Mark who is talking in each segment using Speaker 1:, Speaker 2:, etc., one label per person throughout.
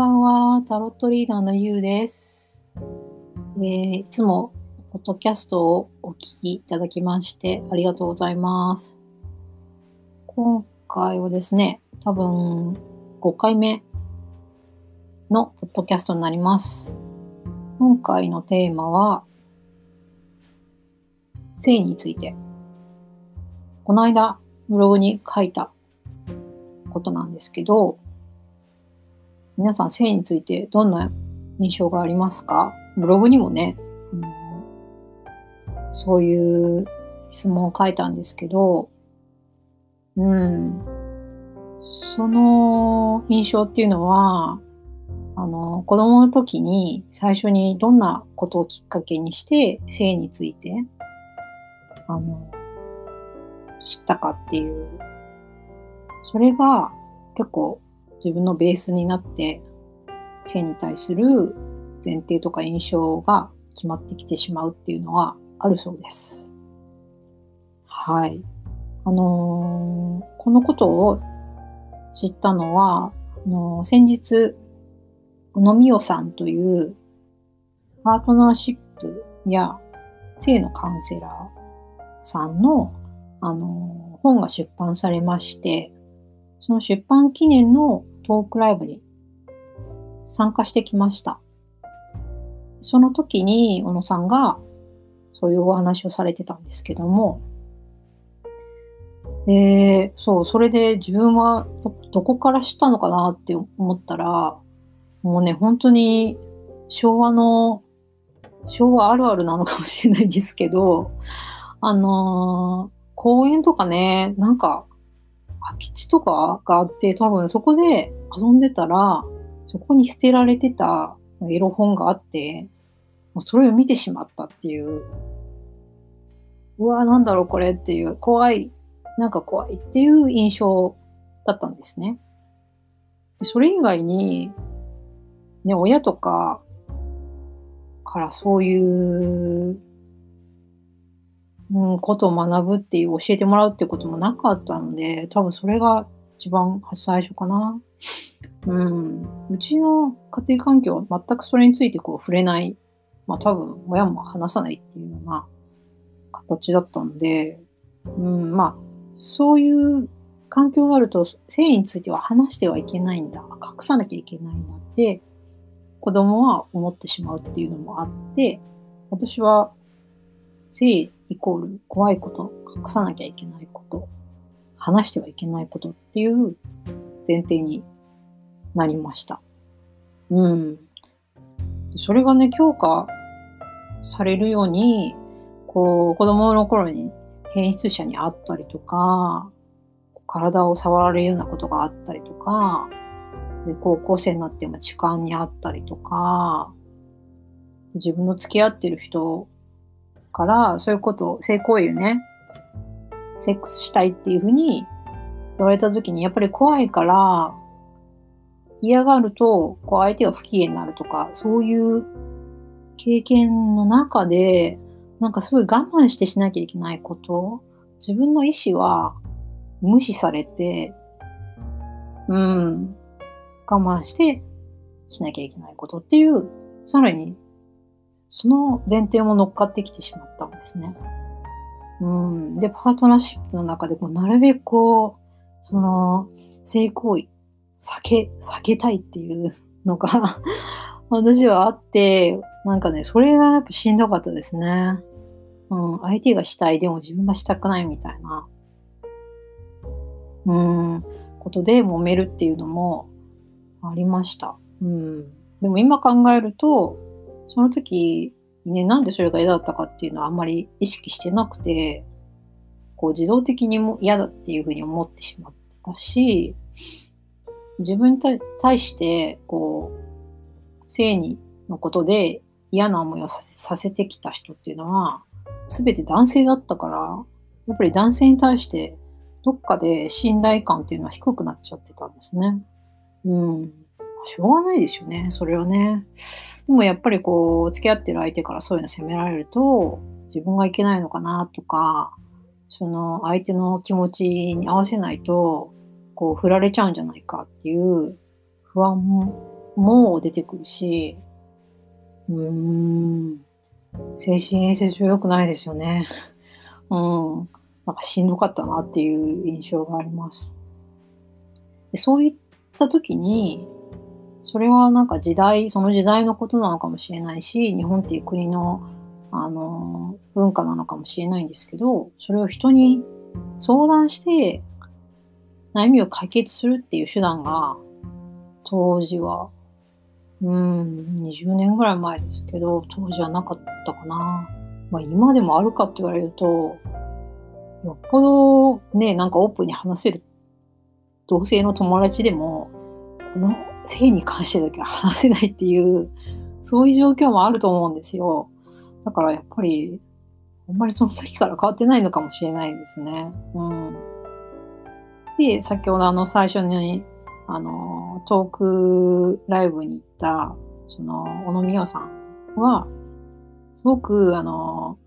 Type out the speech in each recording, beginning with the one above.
Speaker 1: ばんは、タロットリーダーのゆうです。えー、いつも、ポッドキャストをお聞きいただきましてありがとうございます。今回はですね、多分5回目のポッドキャストになります。今回のテーマは、性について。この間、ブログに書いたことなんですけど、皆さん性についてどんな印象がありますか？ブログにもね、うん、そういう質問を書いたんですけど、うん、その印象っていうのは、あの、子供の時に最初にどんなことをきっかけにして性について、あの、知ったかっていう、それが結構自分のベースになって性に対する前提とか印象が決まってきてしまうっていうのはあるそうです。はい。あのー、このことを知ったのは、あのー、先日、野美代さんというパートナーシップや性のカウンセラーさんの、あのー、本が出版されまして、その出版記念のトークライブに参加してきました。その時に小野さんがそういうお話をされてたんですけども、で、そう、それで自分はどこから知ったのかなって思ったら、もうね、本当に昭和の、昭和あるあるなのかもしれないですけど、あのー、公園とかね、なんか空き地とかがあって、多分そこで遊んでたら、そこに捨てられてたエロ本があって、もうそれを見てしまったっていう、うわ、なんだろうこれっていう、怖い、なんか怖いっていう印象だったんですね。でそれ以外に、ね、親とかからそういううん、ことを学ぶっていう、教えてもらうっていうこともなかったので、多分それが一番最初かな。うん。うちの家庭環境は全くそれについてこう触れない。まあ多分親も話さないっていうような形だったので、うん、まあそういう環境があると性については話してはいけないんだ。隠さなきゃいけないんだって子供は思ってしまうっていうのもあって、私は性イコール怖いこと、隠さなきゃいけないこと、話してはいけないことっていう前提になりました。うん。それがね、強化されるように、こう、子供の頃に変質者に会ったりとか、体を触られるようなことがあったりとか、で高校生になっても痴漢にあったりとか、自分の付き合ってる人から、そういうこと、性行為をね、セックスしたいっていうふうに言われた時に、やっぱり怖いから、嫌がると、こう相手が不機嫌になるとか、そういう経験の中で、なんかすごい我慢してしなきゃいけないこと、自分の意思は無視されて、うん、我慢してしなきゃいけないことっていう、さらにその前提も乗っかってきてしまったんですね。うん。で、パートナーシップの中でこう、なるべくこう、その、性行為、避け、避けたいっていうのが 私はあって、なんかね、それがやっぱしんどかったですね。うん。相手がしたい、でも自分がしたくないみたいな、うん、ことで揉めるっていうのもありました。うん。でも今考えると、その時ね、なんでそれが嫌だったかっていうのはあんまり意識してなくて、こう自動的にも嫌だっていうふうに思ってしまってたし、自分に対して、こう、性にのことで嫌な思いをさせてきた人っていうのは、すべて男性だったから、やっぱり男性に対してどっかで信頼感っていうのは低くなっちゃってたんですね。うん。しょうがないですよね、それはね。でもやっぱりこう、付き合ってる相手からそういうの責められると、自分がいけないのかなとか、その相手の気持ちに合わせないと、こう、振られちゃうんじゃないかっていう不安もも出てくるし、うーん、精神衛生上良くないですよね。うん。なんかしんどかったなっていう印象があります。でそういった時に、それはなんか時代、その時代のことなのかもしれないし、日本っていう国の、あの、文化なのかもしれないんですけど、それを人に相談して悩みを解決するっていう手段が、当時は、うん、20年ぐらい前ですけど、当時はなかったかな。まあ今でもあるかって言われると、よっぽどね、なんかオープンに話せる同性の友達でも、この性に関してだけは話せないっていう、そういう状況もあると思うんですよ。だからやっぱり、あんまりその時から変わってないのかもしれないですね。うん。で、先ほどあの最初に、あの、トークライブに行った、その、小野美代さんは、すごく、あの、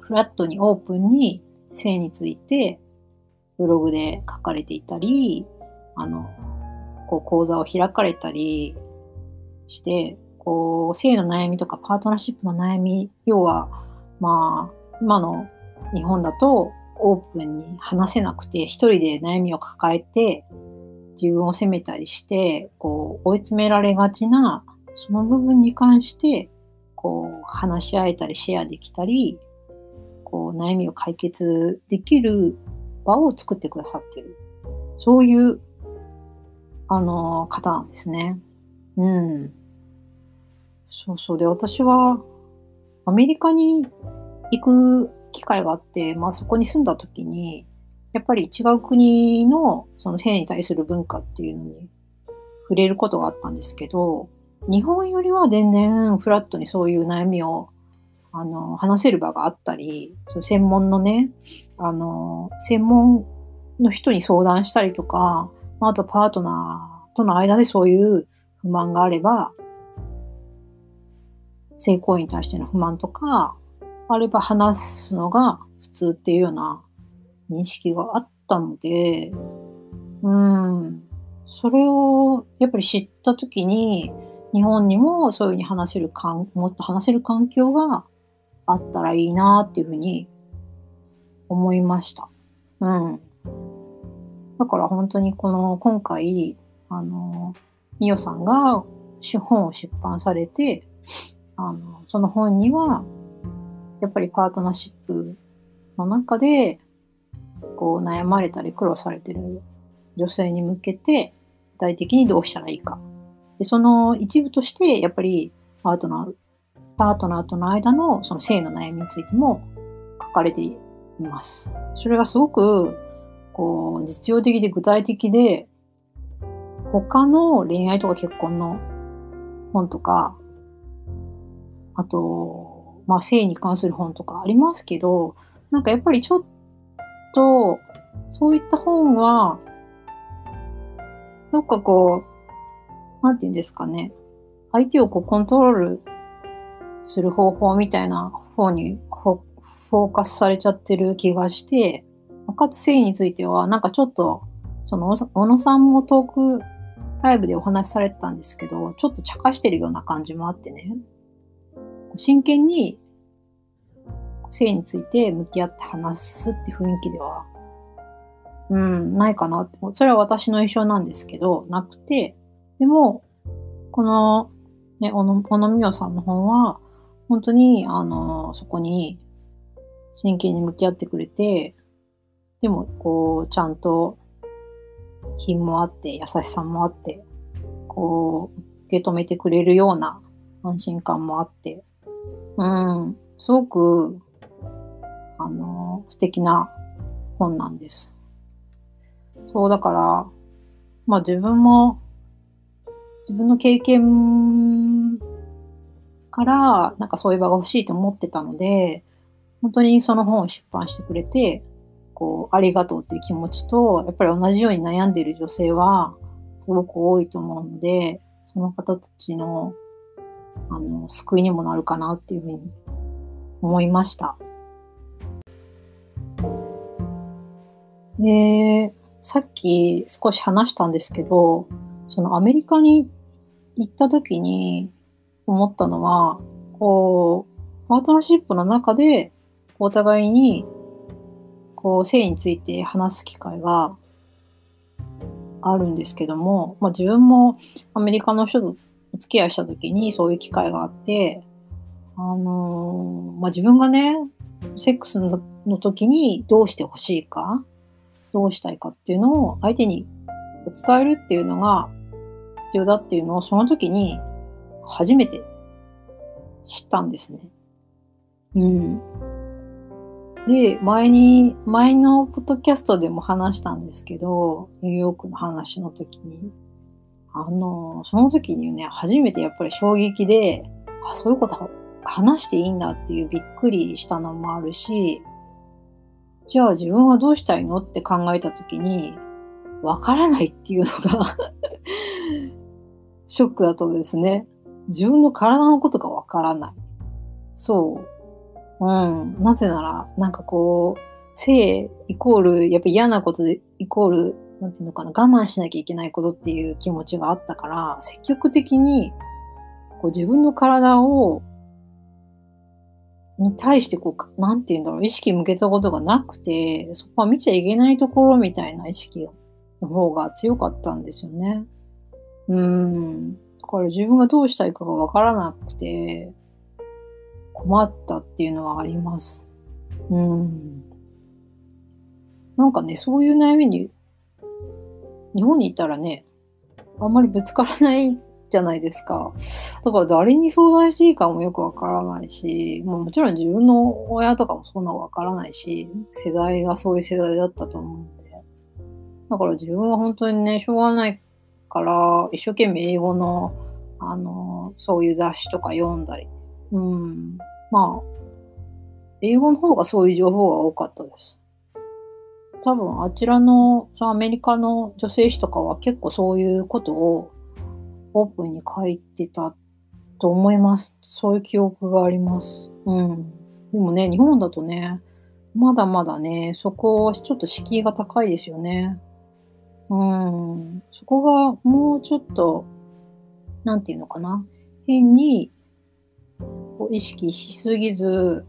Speaker 1: フラットにオープンに性についてブログで書かれていたり、あの、こう講座を開かれたりして、こう、性の悩みとかパートナーシップの悩み、要は、まあ、今の日本だとオープンに話せなくて、一人で悩みを抱えて、自分を責めたりして、こう、追い詰められがちな、その部分に関して、こう、話し合えたり、シェアできたり、こう、悩みを解決できる場を作ってくださってる。そういう、あの、方なんですね。うん。そうそう。で、私は、アメリカに行く機会があって、まあそこに住んだ時に、やっぱり違う国のその性に対する文化っていうのに触れることがあったんですけど、日本よりは全然フラットにそういう悩みをあの、話せる場があったり、その専門のね、あの、専門の人に相談したりとか、あとパートナーとの間でそういう不満があれば、性行為に対しての不満とか、あれば話すのが普通っていうような認識があったので、うん、それをやっぱり知った時に、日本にもそういうふうに話せるかん、もっと話せる環境があったらいいなっていうふうに思いました。うん。だから本当にこの今回、あの、みよさんが本を出版されて、あの、その本には、やっぱりパートナーシップの中で、こう悩まれたり苦労されてる女性に向けて、具体的にどうしたらいいか。で、その一部として、やっぱりパートナーパートナーとの間のその性の悩みについても書かれています。それがすごくこう実用的で具体的で他の恋愛とか結婚の本とかあと、まあ、性に関する本とかありますけどなんかやっぱりちょっとそういった本はなんかこうなんて言うんですかね相手をこうコントロールする方法みたいな方にフォーカスされちゃってる気がして、かつ性については、なんかちょっと、その、小野さんもトークライブでお話しされてたんですけど、ちょっと茶化してるような感じもあってね、真剣に性について向き合って話すって雰囲気では、うん、ないかなって。それは私の印象なんですけど、なくて、でも、この、ね、小野小野美代さんの本は、本当に、あの、そこに真剣に向き合ってくれて、でも、こう、ちゃんと品もあって、優しさもあって、こう、受け止めてくれるような安心感もあって、うん、すごく、あの、素敵な本なんです。そう、だから、まあ自分も、自分の経験から、なんかそういう場が欲しいと思ってたので、本当にその本を出版してくれて、こう、ありがとうっていう気持ちと、やっぱり同じように悩んでいる女性は、すごく多いと思うので、その方たちの、あの、救いにもなるかなっていうふうに思いました。で、さっき少し話したんですけど、そのアメリカに行っ行った時に思ったのは、こう、パートナーシップの中で、お互いに、こう、性について話す機会があるんですけども、まあ自分もアメリカの人とお付き合いした時にそういう機会があって、あのー、まあ自分がね、セックスの時にどうしてほしいか、どうしたいかっていうのを相手に伝えるっていうのが必要だっていうのをその時に初めて知ったんですね。うん。で、前に、前のポッドキャストでも話したんですけど、ニューヨークの話の時に、あの、その時にね、初めてやっぱり衝撃で、あ、そういうこと話していいんだっていうびっくりしたのもあるし、じゃあ自分はどうしたいのって考えた時に、わからないっていうのが ショックだったですね。自分の体のことがわからない。そう。うん。なぜなら、なんかこう、性イコール、やっぱ嫌なことでイコール、なんていうのかな、我慢しなきゃいけないことっていう気持ちがあったから、積極的にこう自分の体を、に対してこう、なんていうんだろう、意識向けたことがなくて、そこは見ちゃいけないところみたいな意識の方が強かったんですよね。うん。だから自分がどうしたいかがわからなくて、困ったっていうのはあります。うん。なんかね、そういう悩みに、日本にいたらね、あんまりぶつからないじゃないですか。だから誰に相談していいかもよくわからないし、もうもちろん自分の親とかもそんなわからないし、世代がそういう世代だったと思うんで。だから自分は本当にね、しょうがないから、一生懸命英語の、あの、そういう雑誌とか読んだり。うん。まあ、英語の方がそういう情報が多かったです。多分あちらのそのアメリカの女性誌とかは結構そういうことをオープンに書いてたと思います。そういう記憶があります。うん。でもね、日本だとね、まだまだね、そこはちょっと敷居が高いですよね。うん。そこがもうちょっと、なんていうのかな。変にこう意識しすぎず、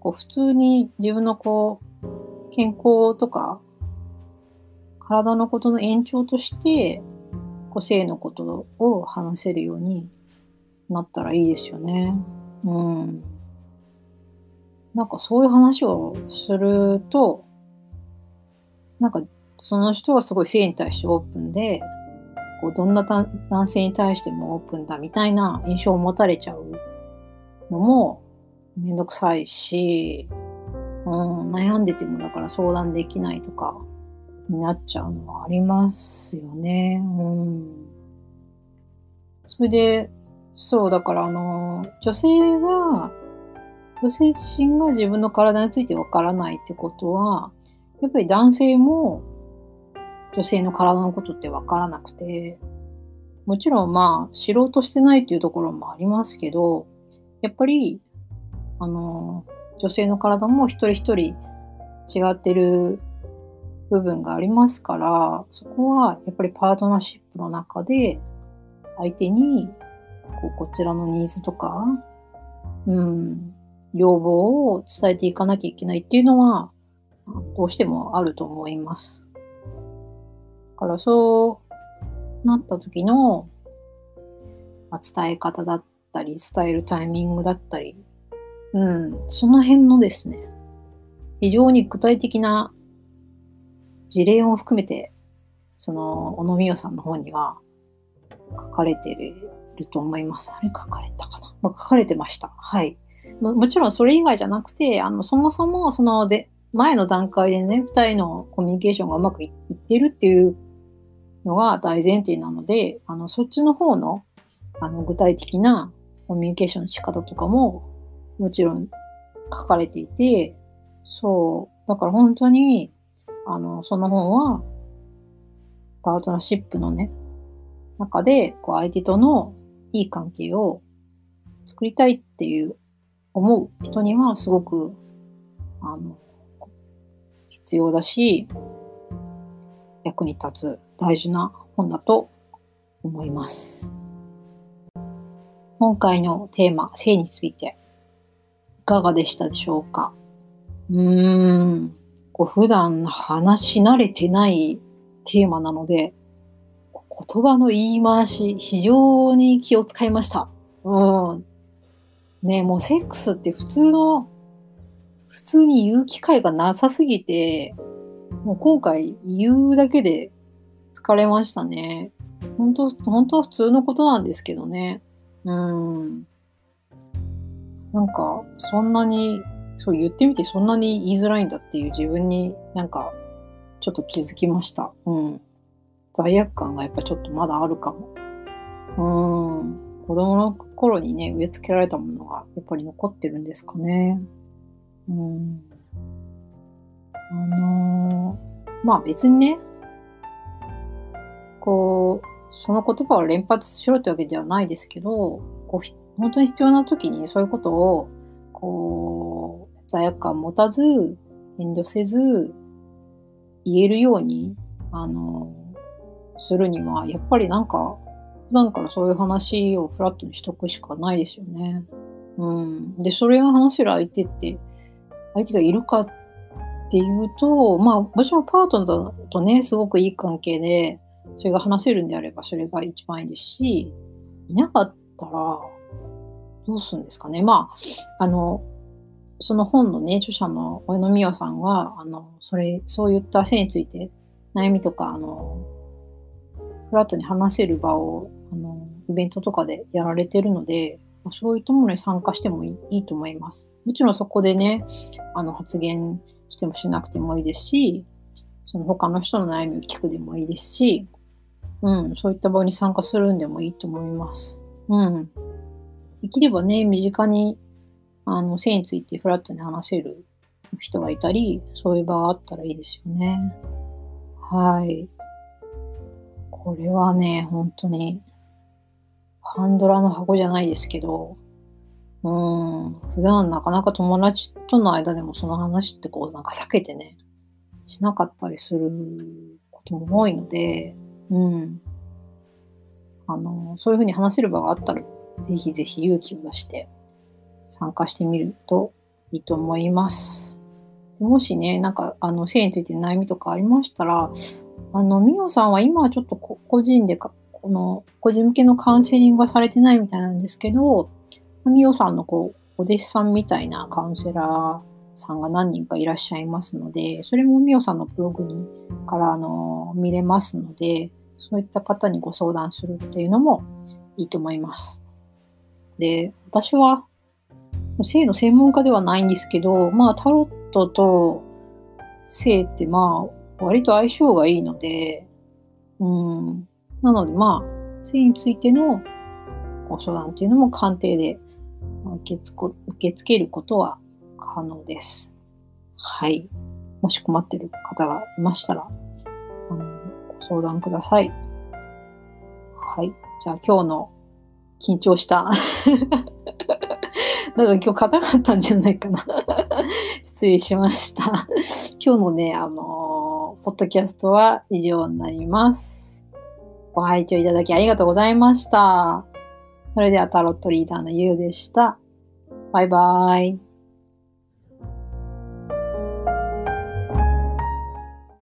Speaker 1: こう普通に自分のこう、健康とか、体のことの延長として、個性のことを話せるようになったらいいですよね。うん。なんかそういう話をすると、なんかその人はすごい性に対してオープンで、こうどんな男性に対してもオープンだみたいな印象を持たれちゃうのもめんどくさいし、うん、悩んでてもだから相談できないとか、になっちゃうのはありますよね。うん。それで、そう、だからあの、女性が、女性自身が自分の体についてわからないってことは、やっぱり男性も女性の体のことってわからなくて、もちろんまあ、知ろうとしてないっていうところもありますけど、やっぱり、あの、女性の体も一人一人違ってる部分がありますから、そこはやっぱりパートナーシップの中で相手にこうこちらのニーズとか、うん、要望を伝えていかなきゃいけないっていうのはどうしてもあると思います。だからそうなった時の、伝え方だったり、伝えるタイミングだったり、うん、その辺のですね、非常に具体的な事例を含めて、その、小野美代さんの方には書かれてると思います。あれ書かれたかな、まあ、書かれてました。はい。ももちろんそれ以外じゃなくて、あの、そもそも、その、で、前の段階でね、二人のコミュニケーションがうまくいってるっていうのが大前提なので、あの、そっちの方の、あの、具体的なコミュニケーションの仕方とかも、もちろん書かれていて、そう、だから本当に、あの、その本は、パートナーシップのね、中で、こう、相手とのいい関係を作りたいっていう思う人には、すごく、あの、必要だし、役に立つ大事な本だと思います。今回のテーマ、性について、いかがでしたでしょうか？うーん、こう普段話し慣れてないテーマなので、言葉の言い回し、非常に気を使いました。うん。ねもうセックスって普通の、普通に言う機会がなさすぎて、もう今回言うだけで疲れましたね。本当、本当は普通のことなんですけどね。うん。なんか、そんなに、そう言ってみてそんなに言いづらいんだっていう自分になんか、ちょっと気づきました。うん。罪悪感がやっぱちょっとまだあるかも。うん。子供の頃にね、植え付けられたものがやっぱり残ってるんですかね。うん。あのー、まあ別にね、こう、その言葉を連発しろってわけではないですけど、こう本当に必要な時にそういうことを、こう、罪悪感持たず、遠慮せず、言えるように、あの、するには、やっぱりなんか、普段からそういう話をフラットにしとくしかないですよね。うん。で、それを話せる相手って、相手がいるかっていうと、まあ、もちろんパートナーとね、すごくいい関係で、それが話せるんであればそれが一番いいですし、いなかったらどうするんですかね。まあ、あの、その本のね、著者の小野美代さんは、あの、それ、そういった性について悩みとか、あの、フラットに話せる場を、あの、イベントとかでやられてるので、そういったものに参加してもいいと思います。もちろんそこでね、あの、発言してもしなくてもいいですし、その他の人の悩みを聞くでもいいですし、うん、そういった場に参加するんでもいいと思います。うん。できればね、身近に、あの、性についてフラットに話せる人がいたり、そういう場があったらいいですよね。はい。これはね、本当に、ハンドラの箱じゃないですけど、うん、普段なかなか友達との間でもその話ってこうなんか避けてね、しなかったりすることも多いので、うん。あの、そういうふうに話せる場があったら、ぜひぜひ勇気を出して参加してみるといいと思います。もしね、なんか、あの、性について悩みとかありましたら、あの、みおさんは今はちょっと個人でか、この、個人向けのカウンセリングはされてないみたいなんですけど、みおさんのこう、お弟子さんみたいなカウンセラーさんが何人かいらっしゃいますので、それもみおさんのブログにからあの見れますので、そういった方にご相談するっていうのもいいと思います。で、私は性の専門家ではないんですけど、まあタロットと性ってまあ割と相性がいいので、うん、なのでまあ性についてのご相談っていうのも鑑定で受け受け付けることは可能です。はい。もし困ってる方がいましたら、あのご相談ください。はい。じゃあ今日の緊張した なんか今日硬かったんじゃないかな 失礼しました今日のね、あのー、ポッドキャストは以上になります。ご拝聴いただきありがとうございました。それではタロットリーダーのゆうでした。バイバーイ。